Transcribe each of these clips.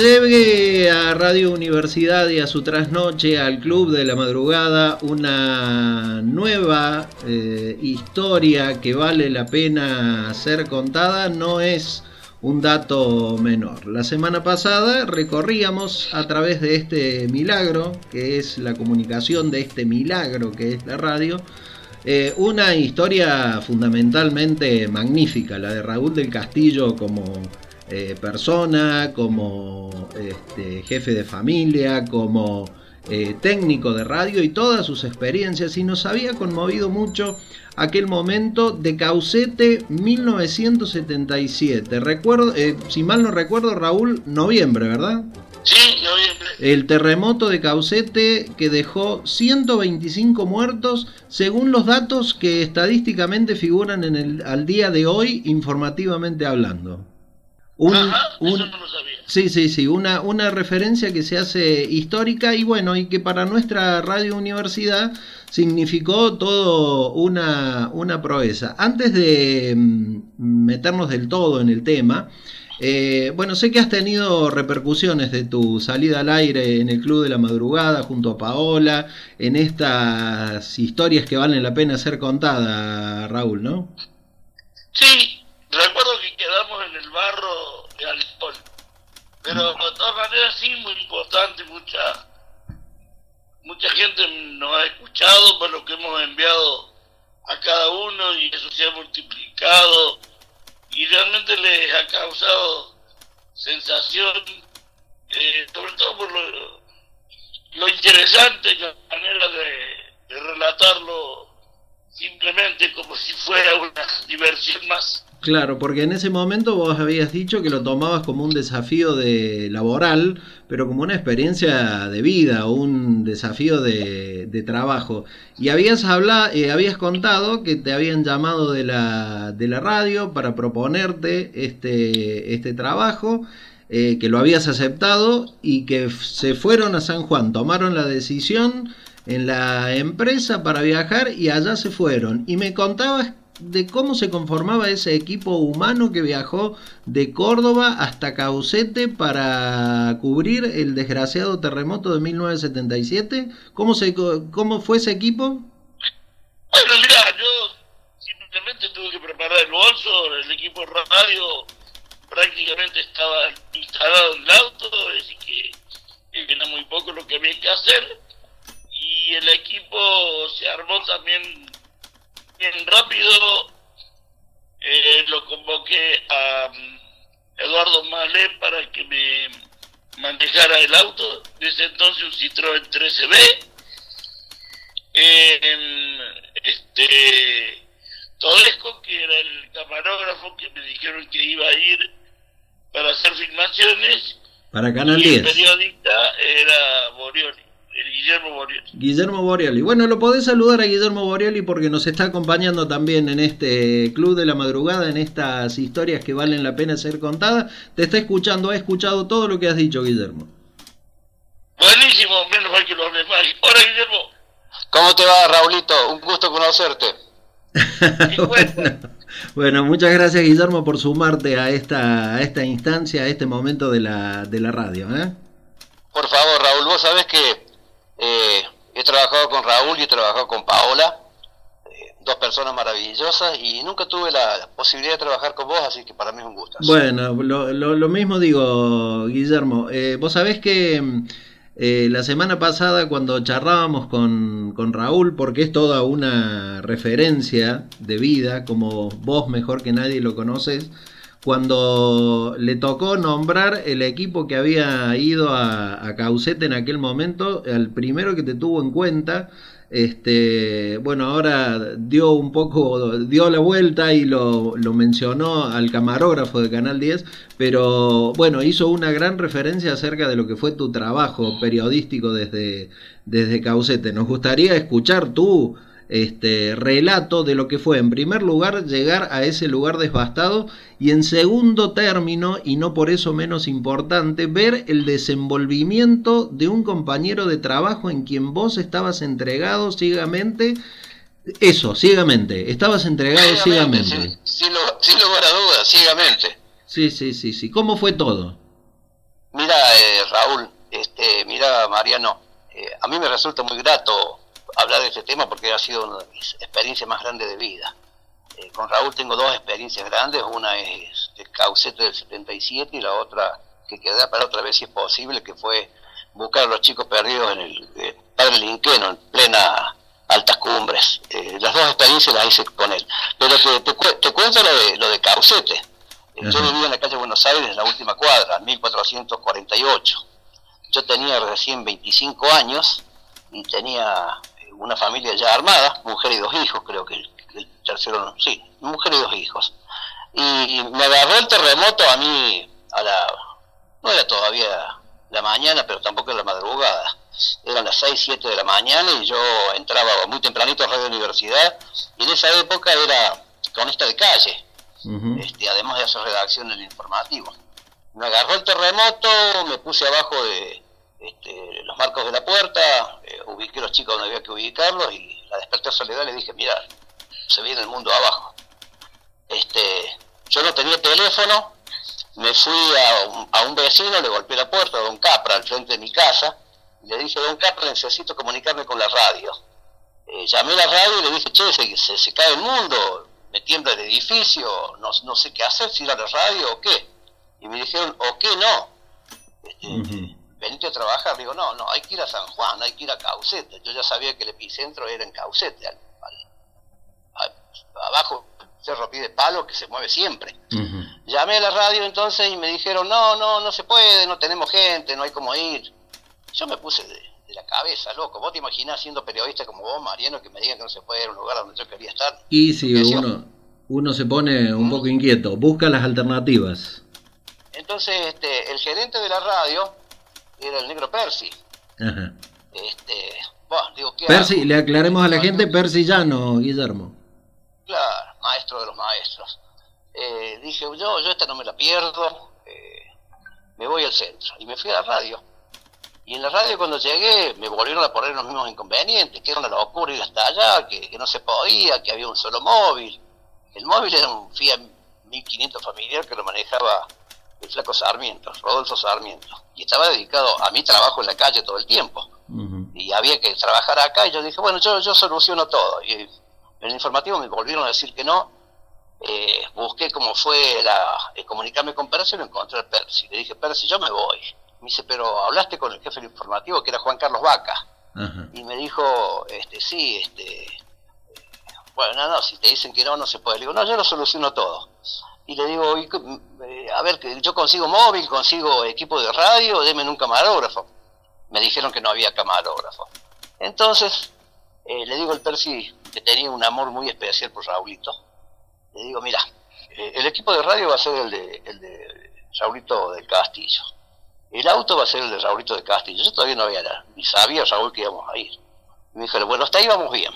llegue a Radio Universidad y a su trasnoche, al Club de la Madrugada, una nueva eh, historia que vale la pena ser contada, no es un dato menor. La semana pasada recorríamos a través de este milagro, que es la comunicación de este milagro que es la radio, eh, una historia fundamentalmente magnífica, la de Raúl del Castillo como eh, persona, como este, jefe de familia, como eh, técnico de radio y todas sus experiencias y nos había conmovido mucho aquel momento de Caucete 1977. Recuerdo, si mal no recuerdo, Raúl, noviembre, ¿verdad? Sí, noviembre. El terremoto de Caucete que dejó 125 muertos según los datos que estadísticamente figuran en el, al día de hoy informativamente hablando. Sí, sí, sí, una, una referencia que se hace histórica y bueno, y que para nuestra radio universidad significó todo una, una proeza. Antes de mm, meternos del todo en el tema, eh, bueno, sé que has tenido repercusiones de tu salida al aire en el Club de la Madrugada junto a Paola, en estas historias que valen la pena ser contadas, Raúl, ¿no? Sí, recuerdo quedamos en el barro de Alipol, pero de todas maneras sí, muy importante, mucha, mucha gente nos ha escuchado por lo que hemos enviado a cada uno y eso se ha multiplicado y realmente les ha causado sensación, eh, sobre todo por lo, lo interesante, la manera de relatarlo simplemente como si fuera una diversión más. Claro, porque en ese momento vos habías dicho que lo tomabas como un desafío de laboral, pero como una experiencia de vida, un desafío de, trabajo. Y habías hablado, eh, habías contado que te habían llamado de la, de la radio para proponerte este, este trabajo, eh, que lo habías aceptado y que se fueron a San Juan, tomaron la decisión en la empresa para viajar y allá se fueron. Y me contabas de cómo se conformaba ese equipo humano que viajó de Córdoba hasta Caucete para cubrir el desgraciado terremoto de 1977. ¿Cómo, se, cómo fue ese equipo? Bueno, mira, yo simplemente tuve que preparar el bolso, el equipo radio prácticamente estaba instalado en el auto, decir que era muy poco lo que había que hacer y el equipo se armó también bien rápido. Eh, lo convoqué a mm, Eduardo Malé para que me manejara el auto. Desde entonces un Citroën 13B. Eh, este Todesco, que era el camarógrafo que me dijeron que iba a ir para hacer filmaciones. Para Canal y El periodista era Borioli. Guillermo Borioli. Guillermo Borioli. Bueno, lo podés saludar a Guillermo Borioli porque nos está acompañando también en este Club de la Madrugada, en estas historias que valen la pena ser contadas. Te está escuchando, ha escuchado todo lo que has dicho, Guillermo. Buenísimo, menos mal que lo demás. Hola, Guillermo. ¿Cómo te va, Raulito? Un gusto conocerte. bueno, muchas gracias, Guillermo, por sumarte a esta, a esta instancia, a este momento de la, de la radio. ¿eh? Por favor, Raúl, vos sabés que eh, he trabajado con Raúl y he trabajado con Paola, eh, dos personas maravillosas y nunca tuve la posibilidad de trabajar con vos, así que para mí es un gusto. Bueno, lo, lo, mismo digo, Guillermo. Eh, vos sabés que la semana pasada cuando charlábamos con, con Raúl, porque es toda una referencia de vida, como vos mejor que nadie lo conoces, cuando le tocó nombrar el equipo que había ido a, Caucete en aquel momento, el primero que te tuvo en cuenta, este, bueno, ahora dio un poco, dio la vuelta y lo, lo, mencionó al camarógrafo de Canal 10, pero bueno, hizo una gran referencia acerca de lo que fue tu trabajo periodístico desde, desde Caucete. Nos gustaría escuchar tú este relato de lo que fue en primer lugar llegar a ese lugar devastado y en segundo término y no por eso menos importante ver el desenvolvimiento de un compañero de trabajo en quien vos estabas entregado ciegamente eso, ciegamente, estabas entregado ciegamente. Sin, lugar a dudas, ciegamente. Sí, sí, sí, sí. ¿Cómo fue todo? Mira, Raúl, este, mira Mariano, eh, a mí me resulta muy grato hablar de este tema porque ha sido una de mis experiencias más grandes de vida. Eh, con Raúl tengo dos experiencias grandes, una es el Caucete del 77 y la otra que queda para otra vez si es posible, que fue buscar a los chicos perdidos en el eh, Padre Linqueno, en plena altas cumbres. Eh, las dos experiencias las hice con él. Pero te, te, cuento lo de, lo de Caucete. Yo vivía en la calle Buenos Aires, en la última cuadra, 1448. Yo tenía recién 25 años y tenía una familia ya armada, mujer y dos hijos, creo que el, tercero, sí, mujer y dos hijos. Y me agarró el terremoto a mí, a la, no era todavía la mañana, pero tampoco era la madrugada. Eran las 6, 7 de la mañana y yo entraba muy tempranito a Radio Universidad y en esa época era cronista de calle, este, además de hacer redacción en el informativo. Me agarró el terremoto, me puse abajo de, este, los marcos de la puerta, eh, ubiqué los chicos donde había que ubicarlos y la desperté a Soledad le dije, mira, se viene el mundo abajo. Este, yo no tenía teléfono, me fui a un, vecino, le golpeé la puerta, a don Capra, al frente de mi casa, y le dije, don Capra, necesito comunicarme con la radio. Eh, llamé a la radio y le dije, che, se, se, cae el mundo, me tiembla el edificio, no, no, sé qué hacer, si ir a la radio o qué. Y me dijeron, o qué no. Este, venite a trabajar. Digo, no, no, hay que ir a San Juan, hay que ir a Caucete. Yo ya sabía que el epicentro era en Caucete, al, abajo Cerro Pide Palo, que se mueve siempre. Llamé a la radio entonces y me dijeron, no, no, no se puede, no tenemos gente, no hay cómo ir. Yo me puse de, la cabeza, loco. ¿Vos te imaginás siendo periodista como vos, Mariano, que me digan que no se puede ir a un lugar donde yo quería estar? Y si uno, uno se pone un poco inquieto, busca las alternativas. Entonces, este, el gerente de la radio era el negro Percy. Ajá. Este, digo, Percy, le aclaremos a la gente, Percy Llano, Guillermo. Claro, maestro de los maestros. Eh, dije, yo, yo esta no me la pierdo, eh, me voy al centro. Y me fui a la radio. Y en la radio cuando llegué me volvieron a poner los mismos inconvenientes, que era una locura ir hasta allá, que, que no se podía, que había un solo móvil. El móvil era un Fiat 1500 familiar que lo manejaba el flaco Sarmiento, Rodolfo Sarmiento, y estaba dedicado a mi trabajo en la calle todo el tiempo. Y había que trabajar acá, y yo dije, bueno, yo, yo soluciono todo. Y en el informativo me volvieron a decir que no. Eh, busqué cómo fue la, eh, comunicarme con Percy y lo encontré a Percy. Le dije, Percy, yo me voy. Me dice, pero hablaste con el jefe del informativo, que era Juan Carlos Vaca. Y me dijo, este, sí, este, bueno, no, no, si te dicen que no, no se puede. Le digo, no, yo lo soluciono todo y le digo, eh, a ver, yo consigo móvil, consigo equipo de radio, denme un camarógrafo. Me dijeron que no había camarógrafo. Entonces, eh, le digo al Percy que tenía un amor muy especial por Raulito. Le digo, mira, eh, el equipo de radio va a ser el de, el de Raulito del Castillo. El auto va a ser el de Raulito del Castillo. Yo todavía no había ni sabía Raúl que íbamos a ir. me dijo, bueno, hasta ahí vamos bien.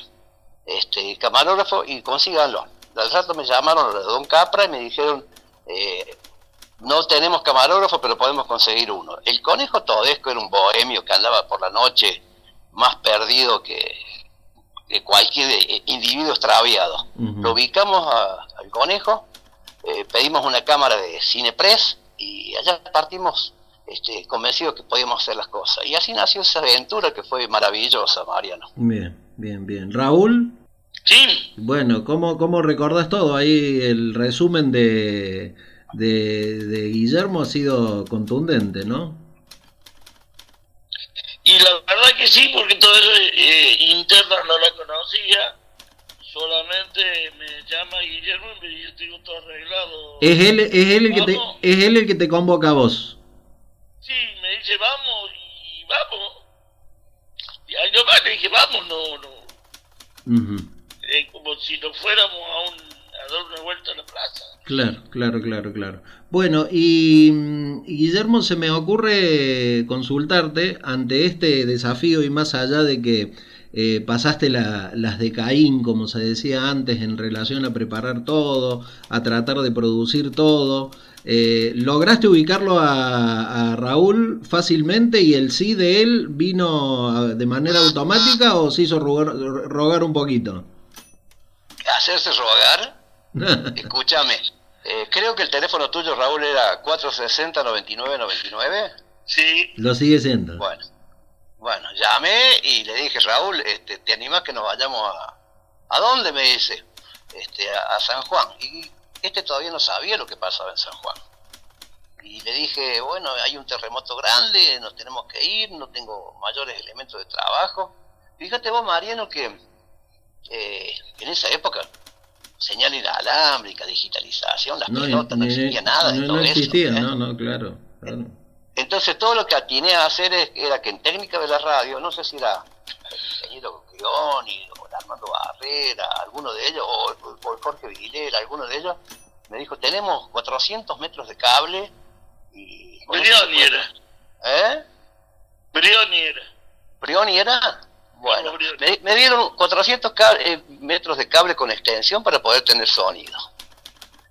Este, camarógrafo y consíganlo al rato me llamaron Don Capra y me dijeron, eh, no tenemos camarógrafo, pero podemos conseguir uno. El conejo Todesco era un bohemio que andaba por la noche más perdido que, cualquier eh, individuo extraviado. Lo ubicamos al conejo, eh, pedimos una cámara de Cinepress y allá partimos este, convencidos que podíamos hacer las cosas. Y así nació esa aventura que fue maravillosa, Mariano. Bien, bien, bien. Raúl. Sí. Bueno, ¿cómo, cómo recordás todo? Ahí el resumen de, de, Guillermo ha sido contundente, ¿no? Y la verdad que sí, porque todo eso eh, interna no la conocía. Solamente me llama Guillermo y me dice, tengo todo arreglado. Es él, es él, el, que te, es él el que te convoca a vos. Sí, me dice, vamos, y vamos. Y yo le dije, vamos, no, no. Eh, como si nos fuéramos a, un, a dar una vuelta a la plaza. Claro, claro, claro, claro. Bueno, y, Guillermo, se me ocurre consultarte ante este desafío y más allá de que eh, pasaste las de Caín, como se decía antes, en relación a preparar todo, a tratar de producir todo. Eh, ¿Lograste ubicarlo a, a, Raúl fácilmente y el sí de él vino de manera automática o se hizo rogar un poquito? Hacerse rogar, escúchame, eh, creo que el teléfono tuyo, Raúl, era 460-9999. Sí. Lo sigue siendo. Bueno, bueno, llamé y le dije, Raúl, este, ¿te animas que nos vayamos a... ¿A dónde? Me dice, este, a, a San Juan. Y este todavía no sabía lo que pasaba en San Juan. Y le dije, bueno, hay un terremoto grande, nos tenemos que ir, no tengo mayores elementos de trabajo. Fíjate vos, Mariano, que eh, en esa época, señal inalámbrica, digitalización, las pelotas, no ni- existía nada de no, todo no existía, eso. ¿eh? no, no, claro. claro. Entonces todo lo que atiné a hacer es- era que en técnica de la radio, no sé si era el ingeniero Crioni o Armando Barrera, alguno de ellos, o, Jorge Vigilela, alguno de ellos, me dijo, tenemos 400 metros de cable y... Brioni era. ¿Eh? Brioni era. ¿Brioni era? Bueno, me, me dieron 400 ca- eh, metros de cable con extensión para poder tener sonido.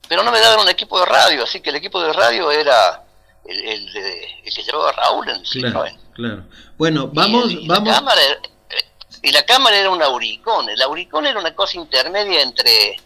Pero no me daban un equipo de radio, así que el equipo de radio era el, el de- el que llevaba Raúl en el Claro. Bueno, vamos, y, y vamos. La cámara, era- y la cámara era un auricón. El auricón era una cosa intermedia entre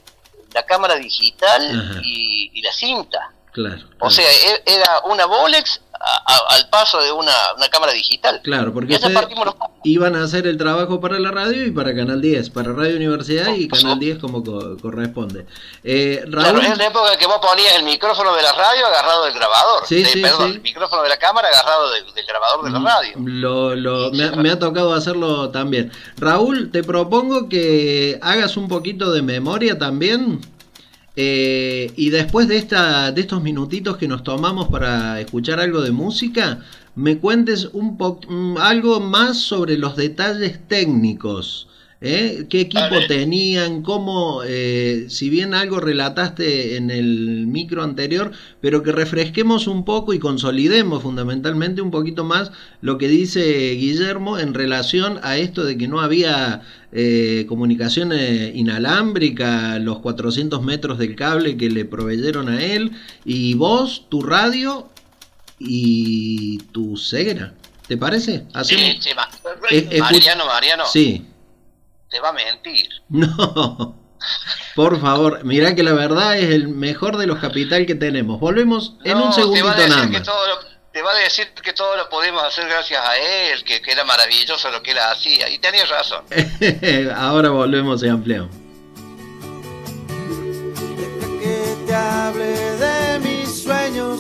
la cámara digital y, y la cinta. Claro. O claro. sea, e- era una Bolex a- a- al paso de una, una cámara digital. Claro, porque ustedes los iban a hacer el trabajo para la radio y para Canal 10, para Radio Universidad y Canal supuesto. 10 como co- corresponde. Eh, Claro, Raúl, es la época que vos ponías el micrófono de la radio agarrado del grabador. Sí, Eh, sí, perdón, sí. el micrófono de la cámara agarrado del, del grabador de la radio. Lo, lo- me, me ha tocado hacerlo también. Raúl, te propongo que hagas un poquito de memoria también. Eh, y después de, esta, de estos minutitos que nos tomamos para escuchar algo de música, me cuentes un mm, algo más sobre los detalles técnicos. ¿Eh? ¿Qué equipo tenían? ¿Cómo? eh, si bien algo relataste en el micro anterior, pero que refresquemos un poco y consolidemos fundamentalmente un poquito más lo que dice Guillermo en relación a esto de que no había eh, comunicación eh, inalámbrica, los 400 metros del cable que le proveyeron a él, y vos, tu radio y tu ceguera. ¿Te parece? Hacemos... Sí, sí, Mariano, Mariano, Sí. Te va a mentir. No. Por favor, mirá que la verdad es el mejor de los capital que tenemos. Volvemos en No, un te va segundito a decir nada que todo lo- te va a decir que todo lo podemos hacer gracias a él, que, que era maravilloso lo que él hacía. Y tenías razón. Ahora volvemos y ampliamos. Deja que te hable de mis sueños,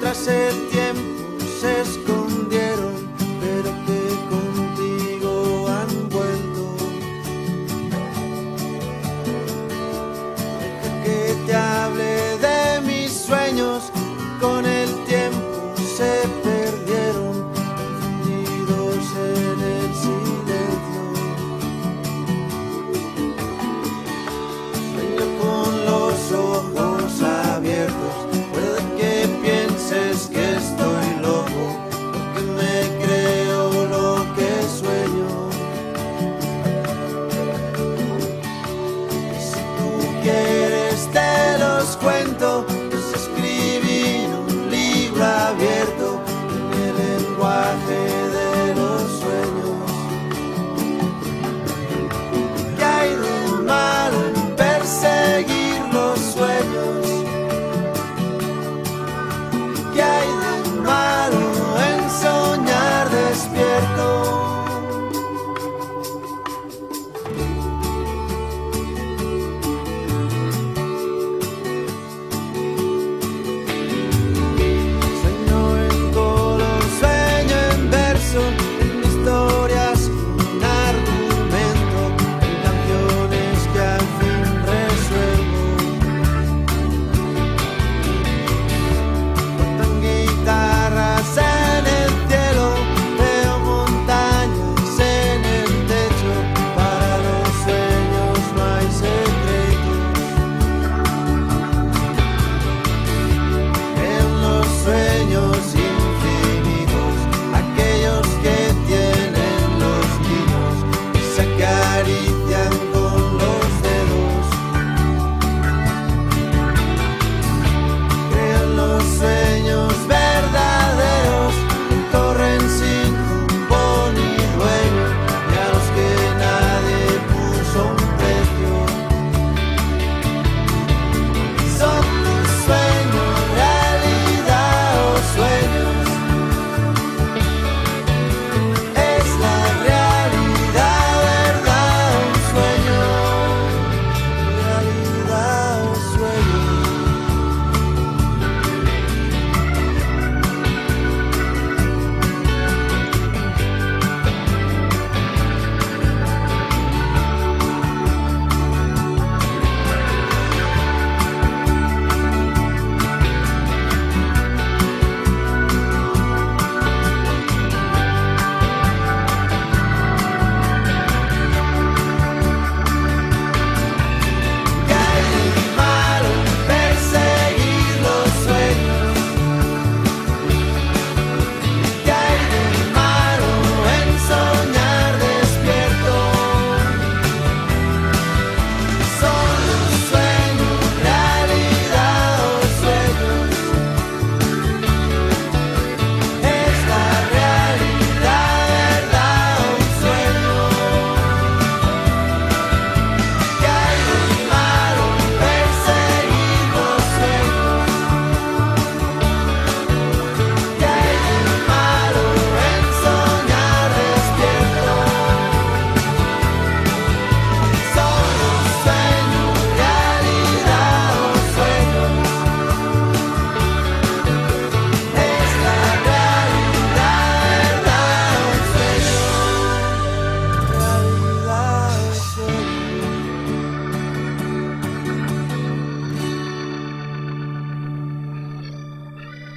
tras el tiempo se escondieron,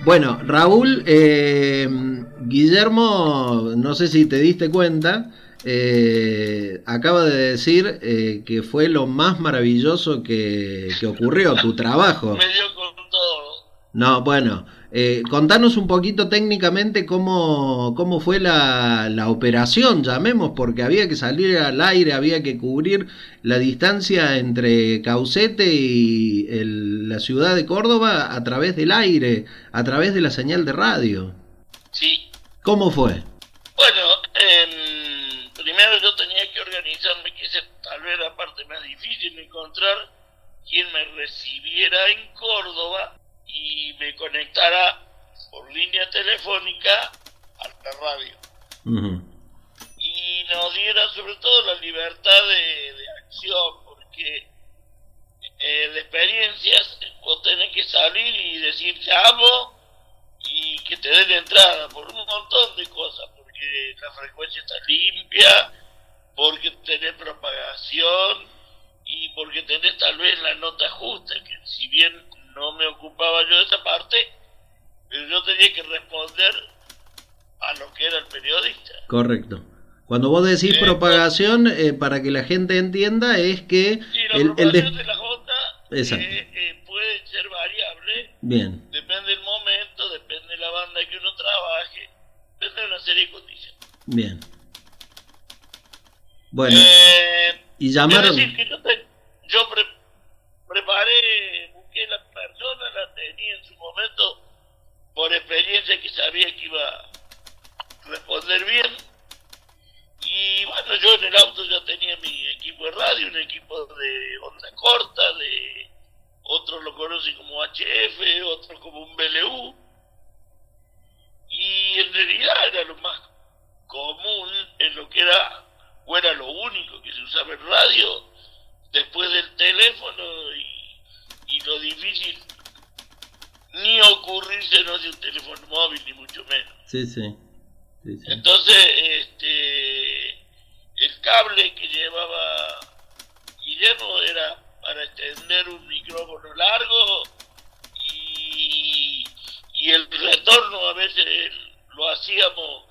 Bueno, Raúl, eh, Guillermo, no sé si te diste cuenta, eh, acaba de decir eh, que fue lo más maravilloso que, que ocurrió, tu trabajo. Me dio con todo. No, bueno, eh, contanos un poquito técnicamente cómo, cómo fue la, la operación, llamemos, porque había que salir al aire, había que cubrir la distancia entre Caucete y el- la ciudad de Córdoba a través del aire, a través de la señal de radio. Sí. ¿Cómo fue? Bueno, em, primero yo tenía que organizarme, que esa tal vez la parte más difícil, encontrar quien me recibiera en Córdoba y me conectara por línea telefónica a la radio. Y nos diera sobre todo la libertad de, de acción, porque eh, de experiencias vos tenés que salir y decir llamo y que te den la entrada por un montón de cosas, porque la frecuencia está limpia, porque tenés propagación y porque tenés tal vez la nota justa, que si bien no me ocupaba yo de esa parte, pero yo tenía que responder a lo que era el periodista. Correcto. Cuando vos decís Eh, propagación, eh, para que la gente entienda, es que Sí, la el, el propagación de la J Exacto. eh, eh, puede ser variable, Bien, depende del momento, depende de la banda que uno trabaje, depende de una serie de condiciones. bien. Bueno, y es llamaron... decir, que yo, te- yo pre- preparé, la tenía en su momento, por experiencia que sabía que iba a responder bien. Y bueno, yo en el auto ya tenía mi equipo de radio, un equipo de onda corta, de otros lo conocen como HF, otros como un BLU. Y en realidad era lo más común en lo que era, o era lo único que se usaba en radio, después del teléfono y, y lo difícil, ni ocurrirse no de un teléfono móvil, ni mucho menos. Sí, sí. sí, sí. Entonces, este, el cable que llevaba Guillermo era para extender un micrófono largo y, y el retorno a veces lo hacíamos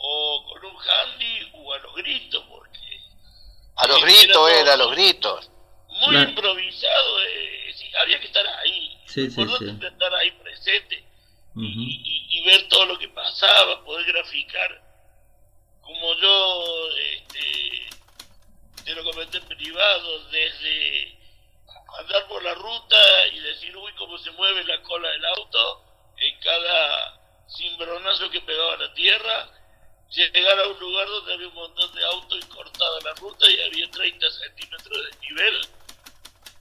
o con un handy o a los gritos, porque A los gritos era, a los gritos. muy Claro. improvisado, eh, sí, había que estar ahí, Sí, sí, sí. es estar ahí presente Ujú. y, y- y ver todo lo que pasaba, poder graficar, como yo este, te lo comenté en privado, desde andar por la ruta y decir, uy, cómo se mueve la cola del auto en cada cimbronazo que pegaba a la tierra, llegar a un lugar donde había un montón de autos y cortada la ruta y había 30 centímetros de nivel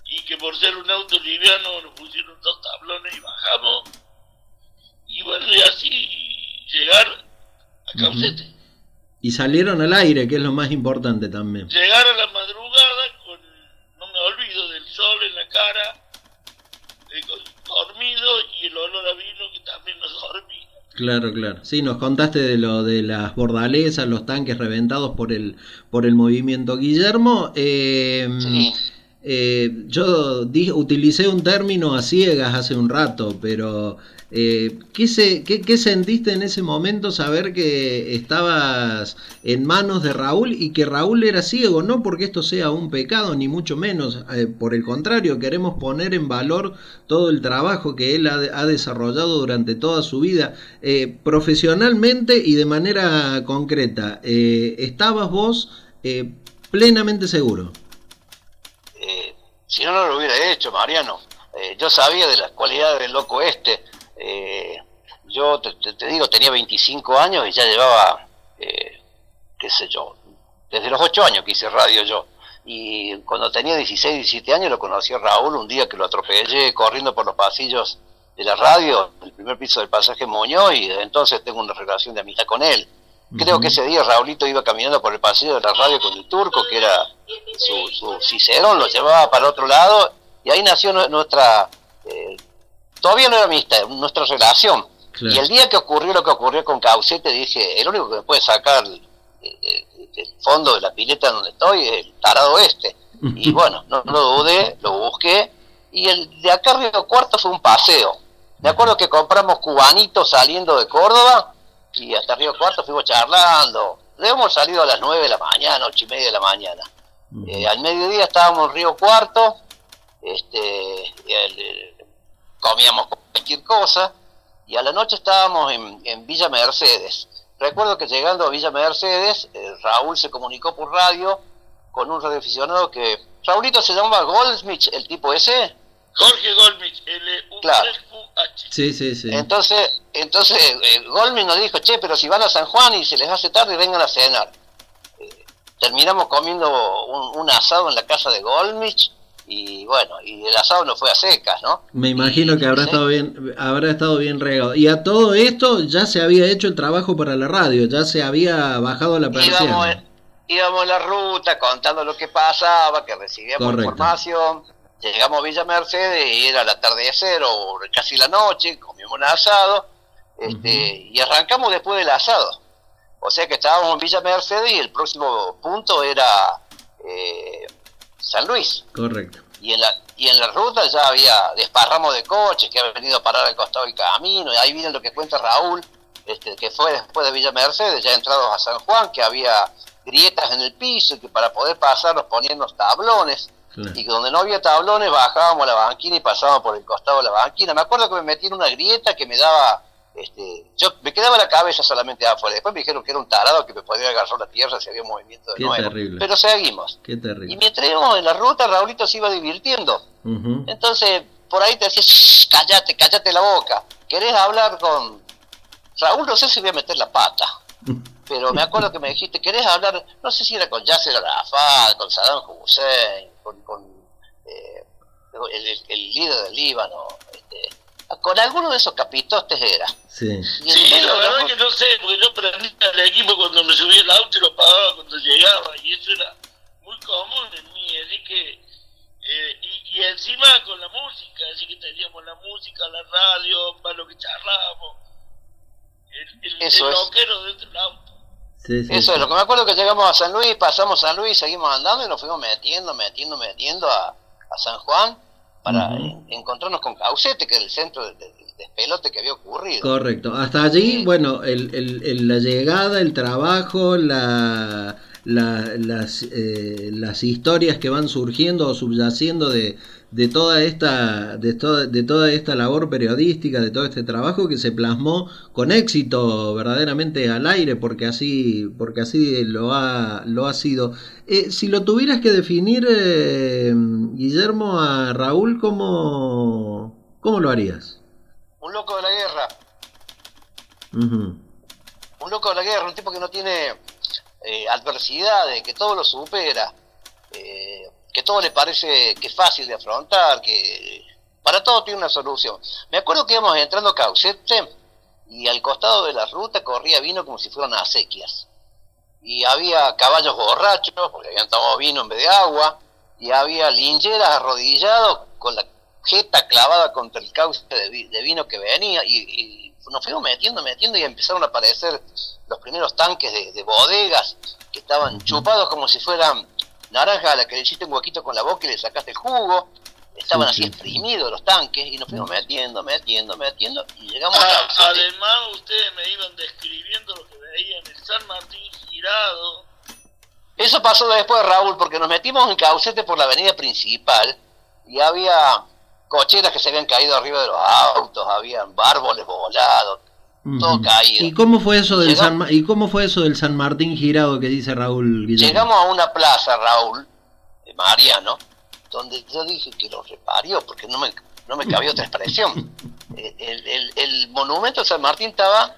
y que por ser un auto liviano nos pusieron dos tablones y bajamos y bueno, y así llegar a Caucete. Y salieron al aire, que es lo más importante también. Llegar a la madrugada con, no me olvido, del sol en la cara, eh, con- dormido y el olor a vino que también nos dormía. Claro, claro. Sí, nos contaste de lo de las bordalesas, los tanques reventados por el por el movimiento. Guillermo, eh, Sí. Eh, yo utilicé un término a ciegas hace un rato, pero eh, ¿qué, se, qué, qué sentiste en ese momento saber que estabas en manos de Raúl y que Raúl era ciego? No porque esto sea un pecado, ni mucho menos. eh, por el contrario, queremos poner en valor todo el trabajo que él ha, desarrollado durante toda su vida, eh, profesionalmente y de manera concreta. ¿Estabas vos plenamente seguro? Si no, no lo hubiera hecho, Mariano. Eh, yo sabía de las cualidades del loco este. Eh, yo te, te- digo, tenía 25 años y ya llevaba, eh, qué sé yo, desde los 8 años que hice radio yo. Y cuando tenía 16, 17 años lo conocí a Raúl un día que lo atropellé corriendo por los pasillos de la radio, el primer piso del pasaje Muñoz, y desde entonces tengo una relación de amistad con él. Creo que ese día Raulito iba caminando por el pasillo de la radio con el turco, que era su, su Cicerón, lo llevaba para otro lado, y ahí nació nu- nuestra, eh, todavía no era amistad, nuestra relación. Claro. Y el día que ocurrió lo que ocurrió con Caucete, dije, el único que me puede sacar el, el- el fondo de la pileta donde estoy es el tarado este. Y bueno, no, no lo dudé, lo busqué, y el de acá Río Cuarto fue un paseo. Me acuerdo que compramos cubanitos saliendo de Córdoba y hasta Río Cuarto fuimos charlando. Debemos salido a las 9 de la mañana, ocho y media de la mañana. Eh, al mediodía estábamos en Río Cuarto, este, el, comíamos cualquier cosa y a la noche estábamos en, Villa Mercedes. Recuerdo que llegando a Villa Mercedes, eh, Raúl se comunicó por radio con un radioaficionado que... Raúlito se llamaba Goldsmith, el tipo ese. Jorge Goldsmith, l u claro. h Sí, sí, sí. Entonces, entonces eh, Goldsmith nos dijo, che, pero si van a San Juan y se les hace tarde, vengan a cenar. Eh, terminamos comiendo un, un, asado en la casa de Goldsmith y bueno, y el asado no fue a secas, ¿no? Me imagino que habrá estado bien, habrá estado bien regado. Y a todo esto ya se había hecho el trabajo para la radio, ya se había bajado la persiana. Íbamos, en la ruta contando lo que pasaba, que recibíamos información. Llegamos a Villa Mercedes y era el atardecer o casi la noche, comimos un asado este, y arrancamos después del asado. O sea que estábamos en Villa Mercedes y el próximo punto era eh, San Luis. Correcto. Y en la, y en la ruta ya había desparramos de coches que habían venido a parar al costado del camino, y ahí viene lo que cuenta Raúl, este, que fue después de Villa Mercedes, ya entrados a San Juan, que había grietas en el piso y que para poder pasar nos ponían los tablones. Y donde no había tablones bajábamos a la banquina y pasábamos por el costado de la banquina. Me acuerdo que me metí en una grieta que me daba este, yo me quedaba la cabeza solamente afuera. Después me dijeron que era un tarado que me podía agarrar la tierra si había movimiento de nuevo. Pero seguimos. Qué terrible. Y mientras íbamos en la ruta, Raulito se iba divirtiendo. Entonces, por ahí te decía, cállate, cállate la boca. ¿Querés hablar con Raúl? No sé si voy a meter la pata. Pero me acuerdo que me dijiste, ¿querés hablar? No sé si era con Yasser Arafat, con Saddam Hussein, con, con eh, el, el, líder del Líbano. Este, con alguno de esos capitostes era. Sí, sí la verdad que no sé, porque yo prendí el equipo cuando me subí el auto y lo pagaba cuando llegaba, y eso era muy común en mí, así que, eh, y, y, encima con la música, así que teníamos la música, la radio, para lo que charlábamos, el, el, eso el dentro del auto. Sí, sí, Eso es lo que me acuerdo que llegamos a San Luis, pasamos San Luis, seguimos andando y nos fuimos metiendo, metiendo, metiendo a, a San Juan para encontrarnos con Caucete, que es el centro de, despelote que había ocurrido. Correcto. Hasta allí, bueno, el, el, la llegada, el trabajo, la, las, eh, las historias que van surgiendo o subyaciendo de, de toda esta de toda, de toda esta labor periodística de todo este trabajo que se plasmó con éxito verdaderamente al aire porque así porque así lo ha lo ha sido. Eh, si lo tuvieras que definir eh, Guillermo a Raúl cómo cómo lo harías un loco de la guerra. Un loco de la guerra un tipo que no tiene eh, adversidades que todo lo supera. Eh, que todo le parece que es fácil de afrontar, que para todo tiene una solución. Me acuerdo que íbamos entrando a Caucete y al costado de la ruta corría vino como si fueran acequias. Y había caballos borrachos, porque habían tomado vino en vez de agua, y había lincheras arrodillados con la jeta clavada contra el cauce de, vino que venía, y, nos fuimos metiendo, metiendo, y empezaron a aparecer los primeros tanques de, de bodegas que estaban chupados como si fueran naranja a la que le hiciste un huequito con la boca y le sacaste el jugo, estaban así exprimidos los tanques y nos fuimos metiendo, metiendo, metiendo y llegamos a... Además ustedes me iban describiendo lo que veían el San Martín girado. Eso pasó después, Raúl, porque nos metimos en Caucete por la avenida principal y había cocheras que se habían caído arriba de los autos, habían árboles volados, todo caído. ¿Y cómo fue eso del San y cómo fue eso del San Martín girado que dice Raúl Guillermo? Llegamos a una plaza, Raúl, de Mariano, donde yo dije que lo reparió porque no me no me cabía otra expresión. el, el, monumento de San Martín estaba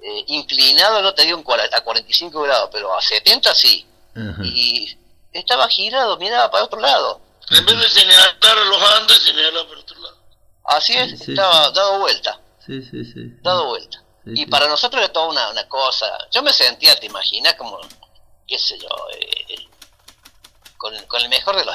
eh, inclinado, no te digo a 45 grados, pero a 70 sí. Y estaba girado, miraba para otro lado. En vez de señalar a los Andes, señalaba para otro lado. Así es, estaba dado vuelta. Sí, sí, sí. Dado vuelta. y para nosotros era toda una, una, cosa. Yo me sentía, te imaginas, como, qué sé yo, eh, con, con, el mejor de los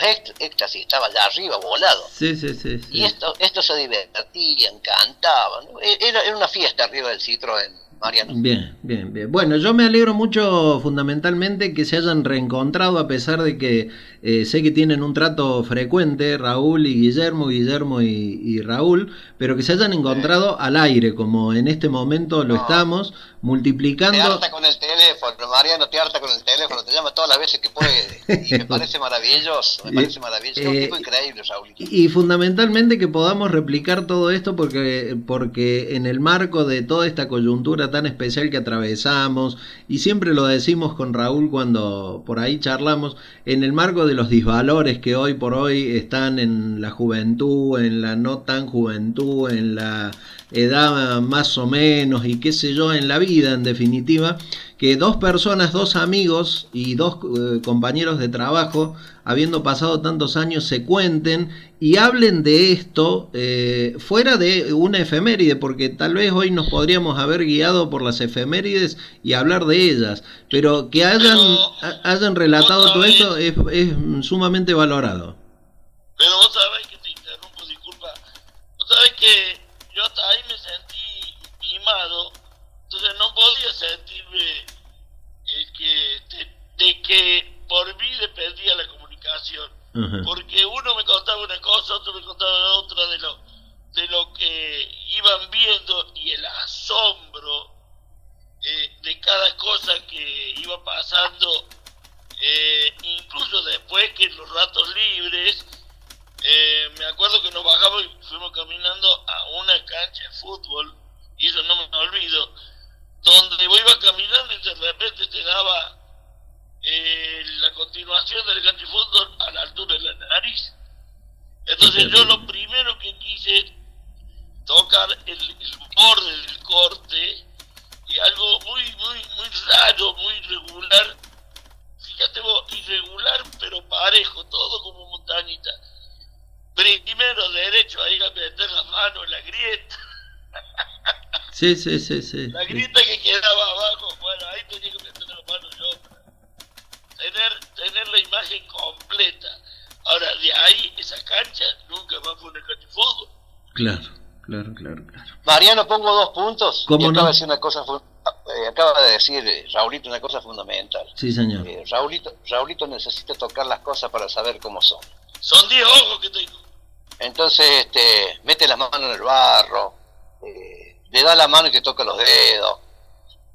y estaba allá arriba, volado. Sí, sí, sí. Y esto, esto se divertían, cantaban. E, era, era una fiesta arriba del Citroën. Mariano. Bien, bien, bien. Bueno, yo me alegro mucho fundamentalmente que se hayan reencontrado a pesar de que eh, sé que tienen un trato frecuente, Raúl y Guillermo, Guillermo y, y Raúl, pero que se hayan encontrado al aire, como en este momento lo No. estamos, Te multiplicando... harta con el teléfono, Mariano, te harta con el teléfono, te llama todas las veces que puede. Y me parece maravilloso, me parece maravilloso. Es un Eh, tipo increíble, Raulito. Y y fundamentalmente que podamos replicar todo esto porque, porque en el marco de toda esta coyuntura tan especial que atravesamos, y siempre lo decimos con Raúl cuando por ahí charlamos, en el marco de los disvalores que hoy por hoy están en la juventud, en la no tan juventud, en la edad más o menos y qué sé yo, en la vida en definitiva, que dos personas, dos amigos y dos eh, compañeros de trabajo, habiendo pasado tantos años, se cuenten y hablen de esto eh, fuera de una efeméride, porque tal vez hoy nos podríamos haber guiado por las efemérides y hablar de ellas, pero que hayan, Pero, hayan relatado todo esto es, es sumamente valorado. Pero vos sabés que te interrumpo, disculpa. Vos sabés que yo hasta ahí me sentí mimado, entonces no podía sentirme el que, de, de que por mí dependía la comunicación. Porque uno me contaba una cosa, otro me contaba otra de lo, de lo que iban viendo y el asombro eh, de cada cosa que iba pasando, eh, incluso después que en los ratos libres, eh, me acuerdo que nos bajamos y fuimos caminando a una cancha de fútbol, y eso no me olvido, donde vos ibas caminando y de repente te daba eh, la continuación del fútbol a la altura de la nariz. Entonces yo lo primero que quise tocar el, el borde del corte y algo muy, muy, muy raro, muy irregular. Fíjate vos, irregular pero parejo, todo como montañita. Primero derecho ahí a meter la mano en la grieta, Sí, sí, sí, sí. la sí. grieta que quedaba abajo, bueno, ahí tenía que meter la mano yo para tener, tener la imagen completa. Ahora, de ahí, esa cancha nunca más fue una cancha de fútbol. Claro, claro, claro, claro. Mariano, pongo dos puntos. ¿Cómo y acaba no? de decir una cosa, eh, acaba de decir eh, Raulito una cosa fundamental. Sí, señor. Eh, Raulito, Raulito necesita tocar las cosas para saber cómo son. Son 10 ojos que tengo. Entonces, este, mete las manos en el barro, eh, le da la mano y te toca los dedos.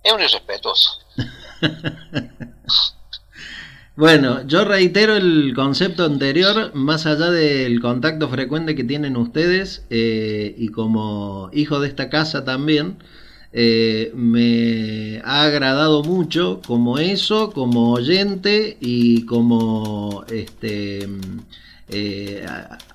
Es un irrespetuoso. Bueno, yo reitero el concepto anterior, más allá del contacto frecuente que tienen ustedes eh, y como hijo de esta casa también, eh, me ha agradado mucho como eso, como oyente y como este eh,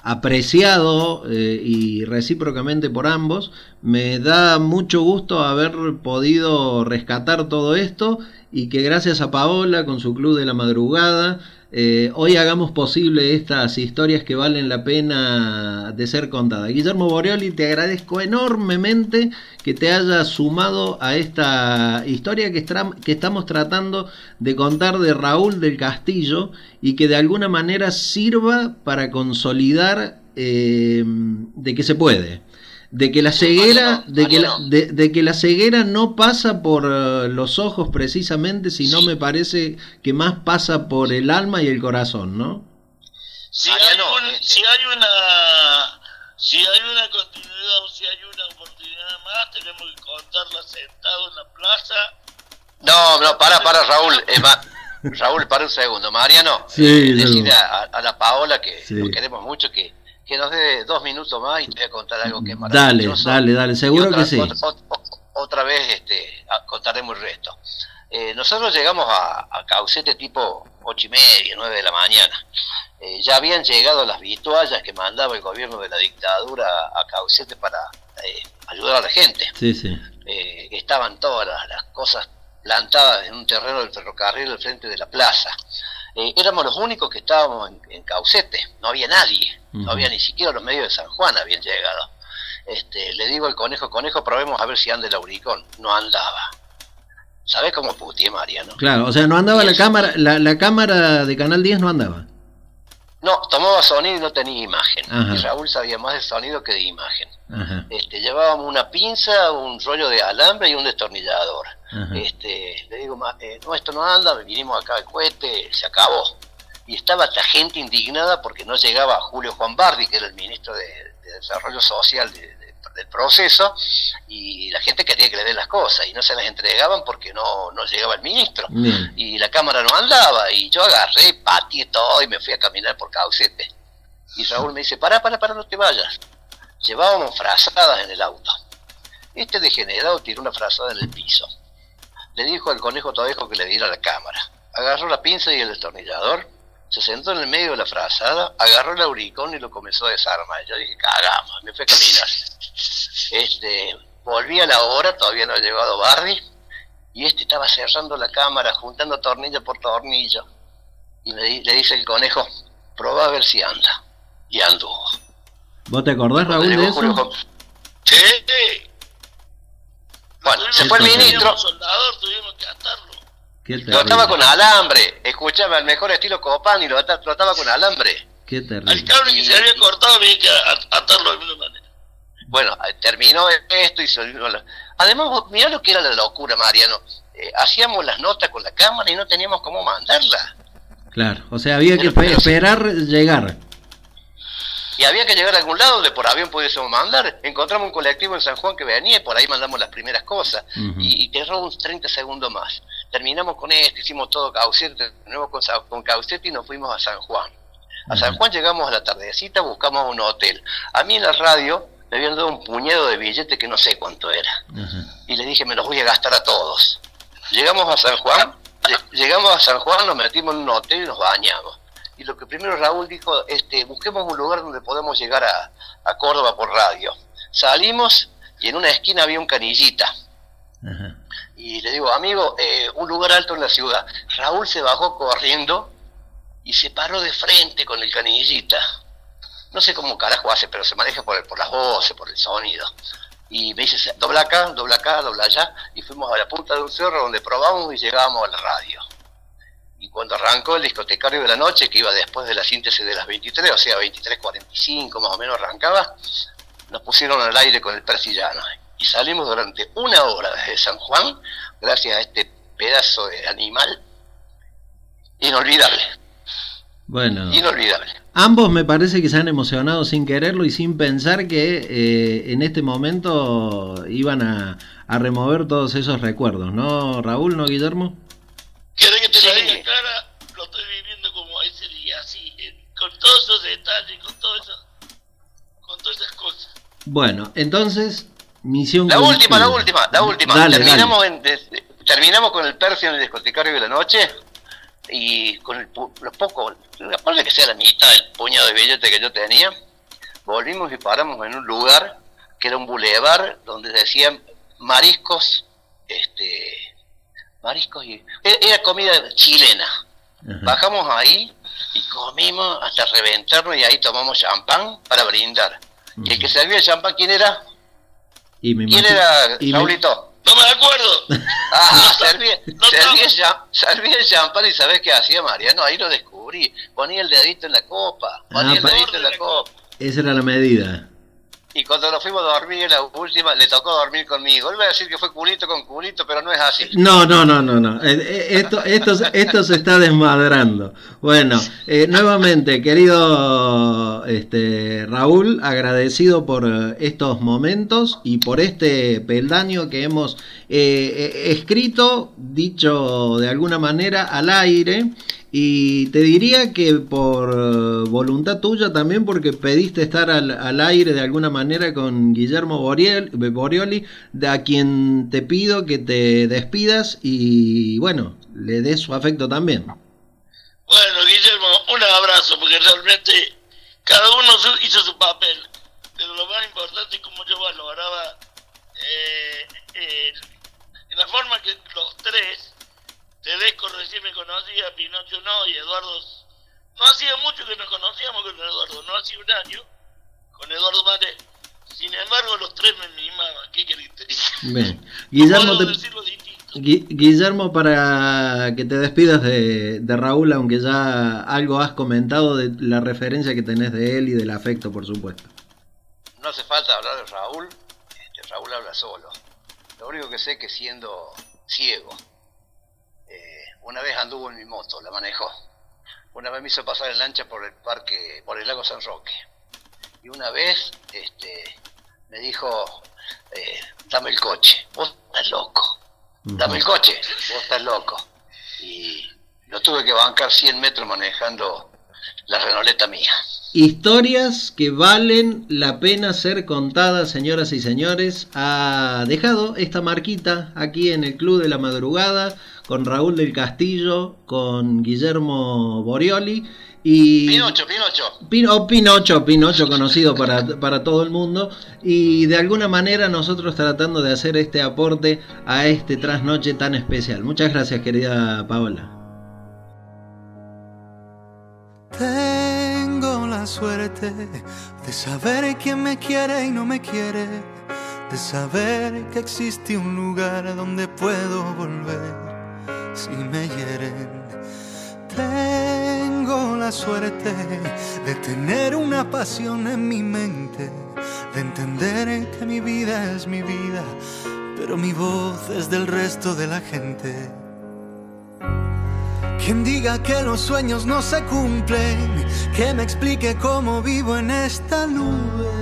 apreciado eh, y recíprocamente por ambos. Me da mucho gusto haber podido rescatar todo esto y que gracias a Paola con su Club de la Madrugada eh, hoy hagamos posible estas historias que valen la pena de ser contadas. Guillermo Boreoli, te agradezco enormemente que te hayas sumado a esta historia que, estamos tratando de contar de Raúl del Castillo y que de alguna manera sirva para consolidar eh, de que se puede. De que la ceguera, de que la, de, de que la ceguera no pasa por eh, los ojos precisamente, sino me parece que más pasa por el alma y el corazón, ¿no? Si hay, Mariano, un- este- si hay una si hay una continuidad o si hay una oportunidad más, tenemos que contarla sentado en la plaza. No, no, para, para, Raúl. eh, ma- Raúl, para un segundo. Mariano, Sí, eh, decirle a, a la Paola que Sí. nos queremos mucho, que, que nos dé dos minutos más y te voy a contar algo que es Dale, maravilloso. dale, dale, Y seguro otra, que sí. Otra, ot- otra vez este, contaremos el resto. Eh, nosotros llegamos a, a Caucete tipo ocho y media, nueve de la mañana. Eh, ya habían llegado las vituallas que mandaba el gobierno de la dictadura a Caucete para eh, ayudar a la gente. Sí, sí. Estaban todas las, las cosas plantadas en un terreno del ferrocarril al frente de la plaza. Eh, éramos los únicos que estábamos en, en Caucete, no había nadie, no había ni siquiera los medios de San Juan habían llegado. Este, le digo al conejo, conejo, probemos a ver si anda el auricón. No andaba. ¿Sabés cómo putié, Mariano? Claro, o sea, no andaba la cámara, la, la cámara de Canal 10 no andaba. No, tomaba sonido y no tenía imagen. Ajá. Y Raúl sabía más de sonido que de imagen. Ajá. Este, llevábamos una pinza, un rollo de alambre y un destornillador. Ajá. Este, le digo, "Ma- eh, no, esto no anda, vinimos acá al cohete, se acabó. Y estaba la gente indignada porque no llegaba Julio Juan Bardi, que era el ministro de, de Desarrollo Social de- de- del proceso, y la gente quería que le den las cosas y no se las entregaban porque no, no llegaba el ministro. Bien. Y la cámara no andaba, y yo agarré, pateé todo y me fui a caminar por Caucete. Y Raúl me dice, pará, pará, pará, no te vayas. Llevábamos frazadas en el auto. Este degenerado tiró una frazada en el piso. Le dijo al conejo Todejo que le diera la cámara. Agarró la pinza y el destornillador, se sentó en el medio de la frazada, agarró el auricón y lo comenzó a desarmar. Yo dije, cagamos, me fui a caminar. Este, volví a la hora, todavía no ha llegado Barry, y este estaba cerrando la cámara, juntando tornillo por tornillo. Y me di- le dice el conejo, probá a ver si anda. Y anduvo. ¿Vos te acordás, Raúl, de eso? Juan- Sí. Bueno, se fue el ministro, teníamos soldador, tuvimos que atarlo. Qué lo ataba con alambre. Escuchame, al mejor estilo Copán y lo ata- lo ataba con alambre. Qué Al terrible. cable que se había cortado había que at- atarlo de alguna manera. Bueno, eh, terminó esto y se olvidó la- Además, vos mirá lo que era la locura, Mariano. Eh, hacíamos las notas con la cámara y no teníamos cómo mandarla. Claro, o sea, había que Pero- pero- espe- esperar llegar. Y había que llegar a algún lado donde por avión pudiésemos mandar. Encontramos un colectivo en San Juan que venía y por ahí mandamos las primeras cosas. Y, y te robo uns 30 segundos más. Terminamos con esto, hicimos todo Caucete, terminamos con, con Caucete y nos fuimos a San Juan. A San. Juan llegamos a la tardecita, buscamos un hotel. A mí en la radio me habían dado un puñado de billetes que no sé cuánto era. Y le dije me los voy a gastar a todos. Llegamos a San Juan, lle- llegamos a San Juan, nos metimos en un hotel y nos bañamos. Y lo que primero Raúl dijo, este, busquemos un lugar donde podamos llegar a, a Córdoba por radio. Salimos y en una esquina había un canillita. Y le digo, amigo, eh, un lugar alto en la ciudad. Raúl se bajó corriendo y se paró de frente con el canillita. No sé cómo carajo hace, pero se maneja por, el- por las voces, por el sonido. Y me dice, dobla acá, dobla acá, dobla allá. Y fuimos a la punta de un cerro donde probamos y llegábamos a la radio. Y cuando arrancó el discotecario de la noche, que iba después de la síntesis de las 23, o sea, 23.45 más o menos arrancaba, nos pusieron al aire con el persillano. Y salimos durante una hora desde San Juan, gracias a este pedazo de animal. Inolvidable, Bueno, inolvidable. ambos me parece que se han emocionado sin quererlo y sin pensar que eh, en este momento iban a, a remover todos esos recuerdos, ¿no, Raúl, no, Guillermo? ¿Querés que te la Sí. diga clara? Lo estoy viviendo como ese día, así, eh, con todos esos detalles, con todo eso, con todas esas cosas. Bueno, entonces, misión La última, la última, la última. Dale, terminamos, dale. En, de- terminamos con el perfil en el discotecario de la noche y con el, pu- lo poco, aparte que sea la mitad del puñado de billetes que yo tenía, volvimos y paramos en un lugar que era un bulevar donde decían mariscos, este, mariscos y era, era comida chilena. Bajamos ahí y comimos hasta reventarnos y ahí tomamos champán para brindar. Y el que servía el champán, ¿quién era? Y me ¿Quién era, y me- Raulito? No me acuerdo. Ah, servía, no servía, el champán y ¿sabés qué hacía Mariano? Ahí lo descubrí. Ponía el dedito en la copa, ponía Ah, el dedito en la copa. Esa era la medida. Y cuando nos fuimos a dormir, la última, le tocó dormir conmigo. Él a decir que fue culito con culito, pero no es así. No, no, no, no, no. Eh, eh, Esto, esto, esto se está desmadrando. Bueno, eh, nuevamente, querido este, Raúl, agradecido por estos momentos y por este peldaño que hemos escrito, dicho de alguna manera al aire. Y te diría que por eh, voluntad tuya también, porque pediste estar al, al aire de alguna manera con Guillermo Boriel- Borioli, de a quien te pido que te despidas y bueno, le des su afecto también. Bueno, Guillermo, un abrazo, porque realmente cada uno hizo su papel. Pero lo más importante como yo valoraba eh, en la forma que los tres, Tedesco recién me conocía, Pinocho no, y Eduardo. No hacía mucho que nos conocíamos con Eduardo, no hacía un año, con Eduardo Mate. Sin embargo, los tres me mimaban. ¿Qué querés que te diga? Bien. Guillermo, te. Guillermo, para que te despidas de, Raúl, aunque ya algo has comentado de la referencia que tenés de él y del afecto, por supuesto. No hace falta hablar de Raúl, este, Raúl habla solo. Lo único que sé es que siendo ciego, una vez anduvo en mi moto, la manejó. Una vez me hizo pasar en lancha por el parque, por el lago San Roque. Y una vez este, me dijo, eh, dame el coche. Vos estás loco. Dame el coche. Vos estás loco. Y lo tuve que bancar 100 metros manejando la renoleta mía. Historias que valen la pena ser contadas, señoras y señores. Ha dejado esta marquita aquí en el Club de la Madrugada con Raúl del Castillo, con Guillermo Borioli y Pinocho, Pinocho. Pino, Pinocho, Pinocho conocido para, para todo el mundo. Y de alguna manera nosotros tratando de hacer este aporte a este trasnoche tan especial. Muchas gracias, querida Paola. Tengo la suerte de saber quién me quiere y no me quiere. De saber que existe un lugar donde puedo volver suerte de tener una pasión en mi mente, de entender que mi vida es mi vida, pero mi voz es del resto de la gente. Quien diga que los sueños no se cumplen, que me explique cómo vivo en esta nube.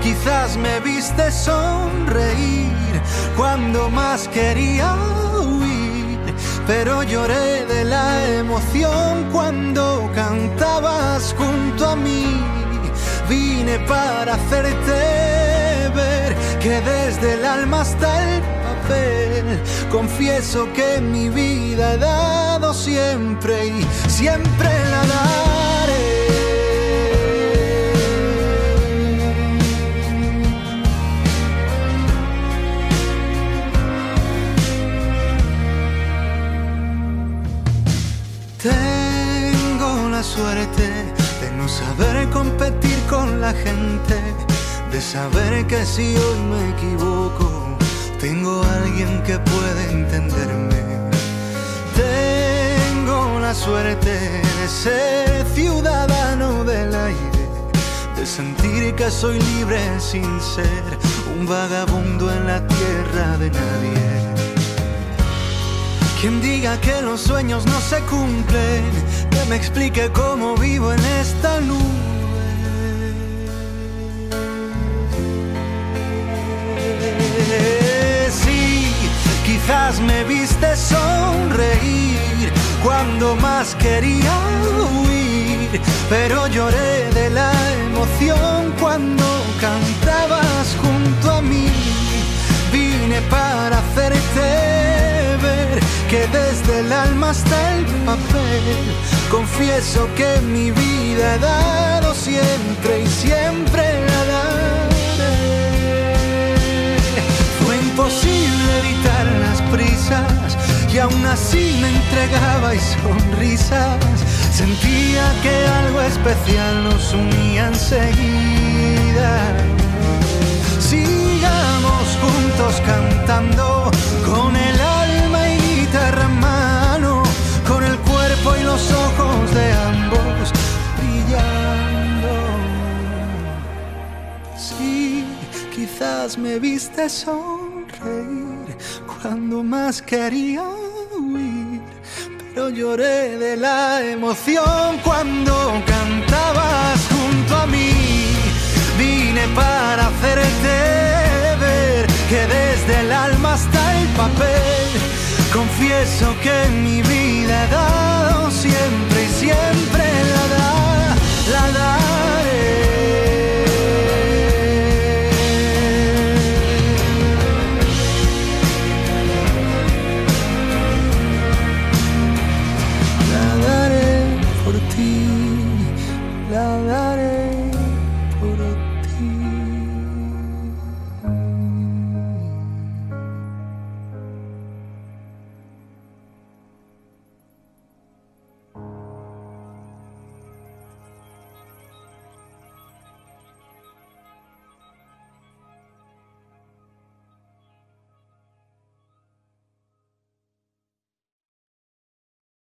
Quizás me viste sonreír cuando más quería huir, pero lloré de la emoción cuando cantabas junto a mí. Vine para hacerte ver que desde el alma hasta el papel confieso que mi vida he dado siempre y siempre la daré. Suerte de no saber competir con la gente, de saber que si hoy me equivoco, tengo alguien que puede entenderme. Tengo la suerte de ser ciudadano del aire, de sentir que soy libre sin ser un vagabundo en la tierra de nadie. Quien diga que los sueños no se cumplen, que me explique cómo vivo en esta nube. Sí, quizás me viste sonreír cuando más quería huir, pero lloré de la emoción cuando cantabas junto a mí. Vine para hacerte ver que desde el alma hasta el papel confieso que mi vida he dado siempre y siempre la daré. Fue imposible evitar las prisas y aún así me entregaba y sonrisas. Sentía que algo especial nos unía enseguida. Sigamos juntos cantando con el y me viste sonreír, cuando más quería huir, pero lloré de la emoción cuando cantabas junto a mí. Vine para hacerte ver que desde el alma hasta el papel, confieso que en mi vida he dado siempre y siempre la da, la da.